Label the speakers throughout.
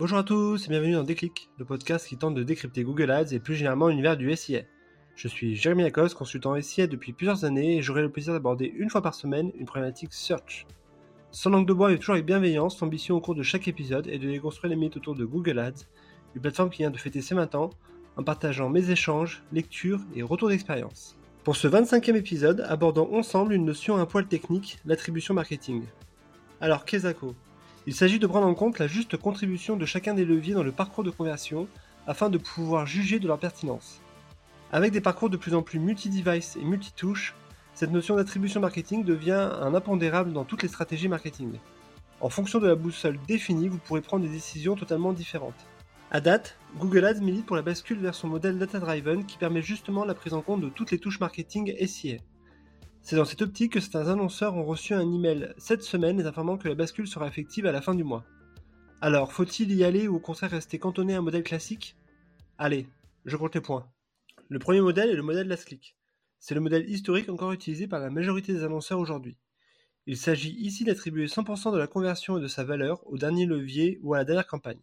Speaker 1: Bonjour à tous et bienvenue dans Déclic, le podcast qui tente de décrypter Google Ads et plus généralement l'univers du SIA. Je suis Jérémy Lacoste, consultant SIA depuis plusieurs années et j'aurai le plaisir d'aborder une fois par semaine une problématique search. Sans langue de bois et toujours avec bienveillance, l'ambition au cours de chaque épisode est de déconstruire les mythes autour de Google Ads, une plateforme qui vient de fêter ses 20 ans, en partageant mes échanges, lectures et retours d'expérience. Pour ce 25e épisode, abordons ensemble une notion un poil technique, l'attribution marketing. Alors, qu'est-ce Il s'agit de prendre en compte la juste contribution de chacun des leviers dans le parcours de conversion afin de pouvoir juger de leur pertinence. Avec des parcours de plus en plus multi-device et multi-touches, cette notion d'attribution marketing devient un impondérable dans toutes les stratégies marketing. En fonction de la boussole définie, vous pourrez prendre des décisions totalement différentes. À date, Google Ads milite pour la bascule vers son modèle data-driven qui permet justement la prise en compte de toutes les touches marketing SIA. C'est dans cette optique que certains annonceurs ont reçu un email cette semaine les informant que la bascule sera effective à la fin du mois. Alors, faut-il y aller ou au contraire rester cantonné à un modèle classique? Allez, je compte les points. Le premier modèle est le modèle Last Click. C'est le modèle historique encore utilisé par la majorité des annonceurs aujourd'hui. Il s'agit ici d'attribuer 100% de la conversion et de sa valeur au dernier levier ou à la dernière campagne.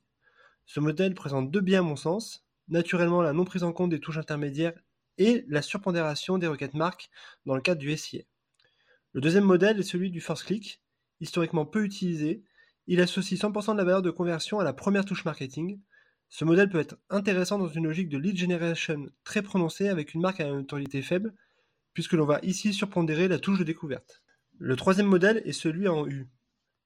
Speaker 1: Ce modèle présente deux biais à mon sens, naturellement la non prise en compte des touches intermédiaires et la surpondération des requêtes marques dans le cadre du SIA. Le deuxième modèle est celui du first click, historiquement peu utilisé. Il associe 100% de la valeur de conversion à la première touche marketing. Ce modèle peut être intéressant dans une logique de lead generation très prononcée avec une marque à une notoriété faible, puisque l'on va ici surpondérer la touche de découverte. Le troisième modèle est celui en U.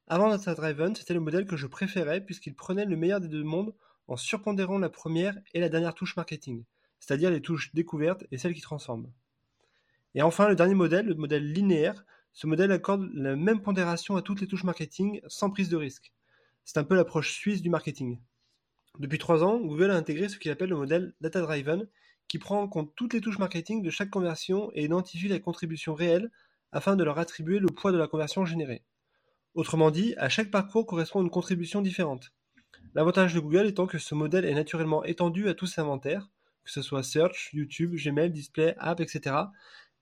Speaker 1: Avant Data Driven, c'était le modèle que je préférais puisqu'il prenait le meilleur des deux mondes en surpondérant la première et la dernière touche marketing, c'est-à-dire les touches découvertes et celles qui transforment. Et enfin, le dernier modèle, le modèle linéaire, ce modèle accorde la même pondération à toutes les touches marketing sans prise de risque. C'est un peu l'approche suisse du marketing. Depuis trois ans, Google a intégré ce qu'il appelle le modèle Data Driven, qui prend en compte toutes les touches marketing de chaque conversion et identifie la contribution réelle afin de leur attribuer le poids de la conversion générée. Autrement dit, à chaque parcours correspond une contribution différente. L'avantage de Google étant que ce modèle est naturellement étendu à tous ses inventaires, que ce soit Search, YouTube, Gmail, Display, App, etc.,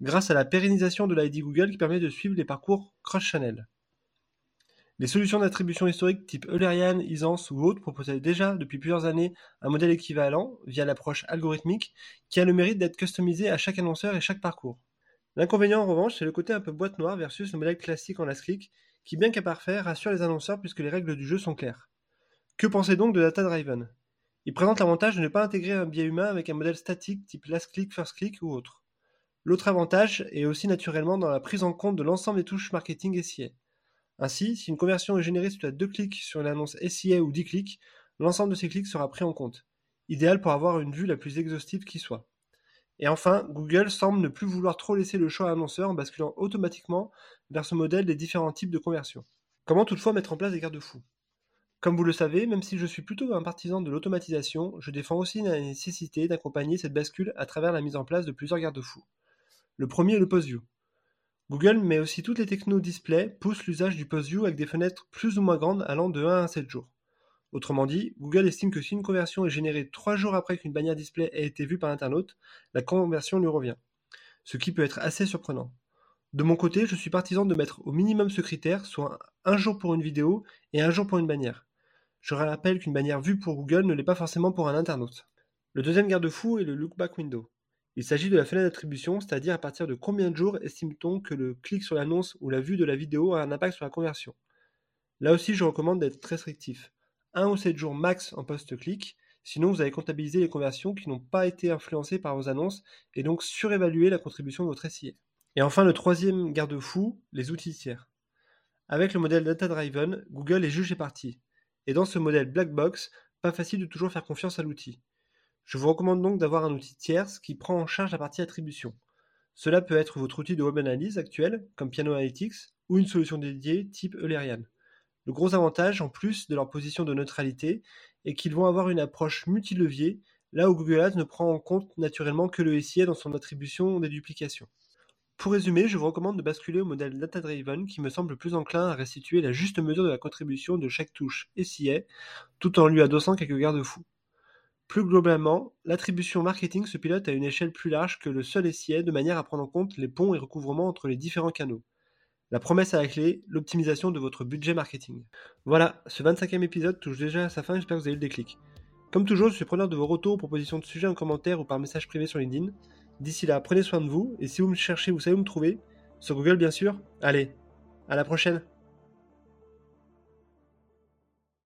Speaker 1: grâce à la pérennisation de l'ID Google qui permet de suivre les parcours cross-channel. Les solutions d'attribution historique type Eulerian, Isance ou autres proposaient déjà depuis plusieurs années un modèle équivalent via l'approche algorithmique qui a le mérite d'être customisé à chaque annonceur et chaque parcours. L'inconvénient en revanche, c'est le côté un peu boîte noire versus le modèle classique en last click qui bien qu'imparfait rassure les annonceurs puisque les règles du jeu sont claires. Que pensez donc de Data Driven? Il présente l'avantage de ne pas intégrer un biais humain avec un modèle statique type last click, first click ou autre. L'autre avantage est aussi naturellement dans la prise en compte de l'ensemble des touches marketing SIA. Ainsi, si une conversion est générée suite à deux clics sur une annonce SIA ou 10 clics, l'ensemble de ces clics sera pris en compte. Idéal pour avoir une vue la plus exhaustive qui soit. Et enfin, Google semble ne plus vouloir trop laisser le choix à l'annonceur en basculant automatiquement vers ce modèle des différents types de conversion. Comment toutefois mettre en place des garde-fous Comme vous le savez, même si je suis plutôt un partisan de l'automatisation, je défends aussi la nécessité d'accompagner cette bascule à travers la mise en place de plusieurs garde-fous. Le premier est le post-view. Google, mais aussi toutes les technos display, poussent l'usage du post-view avec des fenêtres plus ou moins grandes allant de 1 à 7 jours. Autrement dit, Google estime que si une conversion est générée 3 jours après qu'une bannière display ait été vue par internaute, la conversion lui revient. Ce qui peut être assez surprenant. De mon côté, je suis partisan de mettre au minimum ce critère, soit un jour pour une vidéo et un jour pour une bannière. Je rappelle qu'une bannière vue pour Google ne l'est pas forcément pour un internaute. Le deuxième garde-fou est le lookback window. Il s'agit de la fenêtre d'attribution, c'est-à-dire à partir de combien de jours estime-t-on que le clic sur l'annonce ou la vue de la vidéo a un impact sur la conversion. Là aussi, je recommande d'être très restrictif. 1 ou 7 jours max en post-clic, sinon vous allez comptabiliser les conversions qui n'ont pas été influencées par vos annonces et donc surévaluer la contribution de votre SIA. Et enfin, le troisième garde-fou, les outils tiers. Avec le modèle Data Driven, Google est juge et parti. Et dans ce modèle Black Box, pas facile de toujours faire confiance à l'outil. Je vous recommande donc d'avoir un outil tierce qui prend en charge la partie attribution. Cela peut être votre outil de web analyse actuel, comme Piano Analytics, ou une solution dédiée type Eulerian. Le gros avantage, en plus de leur position de neutralité, est qu'ils vont avoir une approche multilevier, là où Google Ads ne prend en compte naturellement que le SIA dans son attribution des duplications. Pour résumer, je vous recommande de basculer au modèle data-driven qui me semble plus enclin à restituer la juste mesure de la contribution de chaque touche SIA, tout en lui adossant quelques garde-fous. Plus globalement, l'attribution marketing se pilote à une échelle plus large que le seul SIA de manière à prendre en compte les ponts et recouvrements entre les différents canaux. La promesse à la clé, l'optimisation de votre budget marketing. Voilà, ce 25e épisode touche déjà à sa fin, j'espère que vous avez eu le déclic. Comme toujours, je suis preneur de vos retours, propositions de sujets en commentaire ou par message privé sur LinkedIn. D'ici là, prenez soin de vous, et si vous me cherchez, vous savez où me trouver. Sur Google, bien sûr. Allez, à la prochaine